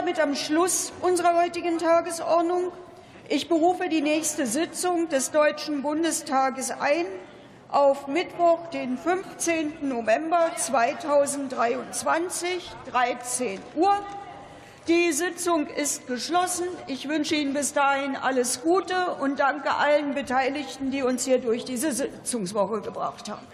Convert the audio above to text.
damit am Schluss unserer heutigen Tagesordnung. Ich berufe die nächste Sitzung des Deutschen Bundestages ein auf Mittwoch, den 15. November 2023, 13 Uhr. Die Sitzung ist geschlossen. Ich wünsche Ihnen bis dahin alles Gute und danke allen Beteiligten, die uns hier durch diese Sitzungswoche gebracht haben.